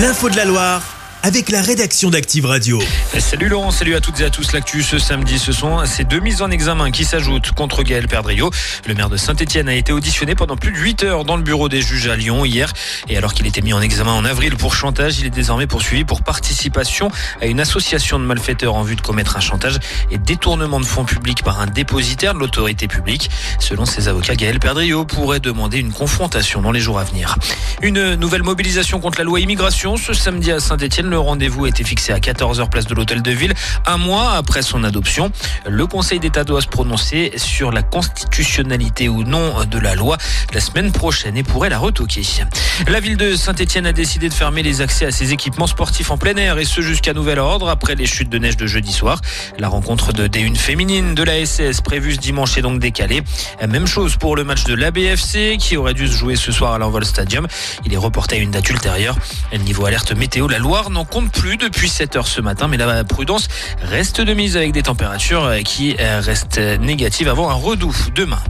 L'info de la Loire avec la rédaction d'Active Radio. Salut Laurent, salut à toutes et à tous. L'actu ce samedi, ce sont ces deux mises en examen qui s'ajoutent contre Gaël Perdriau. Le maire de Saint-Etienne a été auditionné pendant plus de 8 heures dans le bureau des juges à Lyon hier. Et alors qu'il était mis en examen en avril pour chantage, il est désormais poursuivi pour participation à une association de malfaiteurs en vue de commettre un chantage et détournement de fonds publics par un dépositaire de l'autorité publique. Selon ses avocats, Gaël Perdriau pourrait demander une confrontation dans les jours à venir. Une nouvelle mobilisation contre la loi immigration ce samedi à Saint-Etienne. Le rendez-vous était fixé à 14h place de l'Hôtel de Ville, un mois après son adoption. Le Conseil d'État doit se prononcer sur la constitutionnalité ou non de la loi la semaine prochaine et pourrait la retoquer. La ville de Saint-Etienne a décidé de fermer les accès à ses équipements sportifs en plein air et ce jusqu'à nouvel ordre après les chutes de neige de jeudi soir. La rencontre de D1 féminine de la SS prévue ce dimanche est donc décalée. Même chose pour le match de l'ABFC qui aurait dû se jouer ce soir à l'Envol Stadium. Il est reporté à une date ultérieure. Niveau alerte météo, la Loire n'en compte plus depuis 7 heures ce matin, mais la prudence reste de mise avec des températures qui restent négatives avant un redout demain.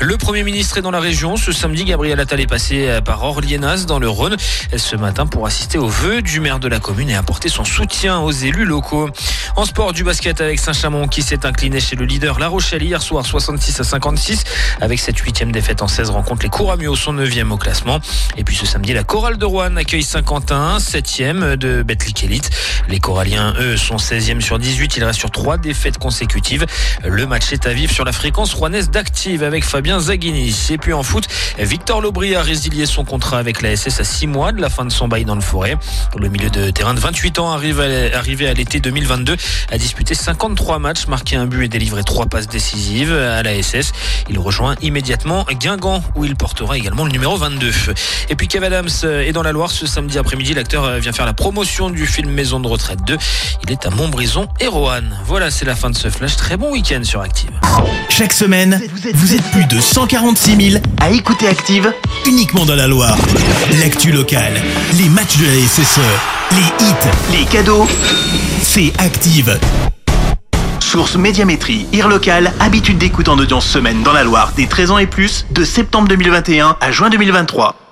Le Premier ministre est dans la région. Ce samedi, Gabriel Attal est passé par Orlienas dans le Rhône ce matin pour assister aux vœux du maire de la commune et apporter son soutien aux élus locaux. En sport, du basket avec Saint-Chamond qui s'est incliné chez le leader La Rochelle hier soir 66 à 56 avec cette huitième défaite en 16 rencontres. Les Couramio sont 9e au classement. Et puis ce samedi, la chorale de Rouen accueille Saint-Quentin, 7e de Betlic Elite. Les Coralliens, eux, sont 16e sur 18. Ils restent sur trois défaites consécutives. Le match est à vivre sur la fréquence rouennaise d'Active avec Fabien Zaghini. Et puis en foot, Victor Lobry a résilié son contrat avec la SS à 6 mois de la fin de son bail dans le forêt. Le milieu de terrain de 28 ans arrivé à l'été 2022 a disputé 53 matchs, marqué un but et délivré trois passes décisives à la SS. Il rejoint immédiatement Guingamp où il portera également le numéro 22. Et puis Kev Adams est dans la Loire ce samedi après-midi. L'acteur vient faire la promotion du film Maison de retraite 2. Il est à Montbrison et Roanne. Voilà, c'est la fin de ce flash. Très bon week-end sur Active. Chaque semaine, vous êtes plus de 146 000 à écouter Active uniquement dans la Loire. L'actu locale, les matchs de la SSE, les hits, les cadeaux, c'est Active. Source Médiamétrie, IR local, habitude d'écoute en audience semaine dans la Loire des 13 ans et plus, de septembre 2021 à juin 2023.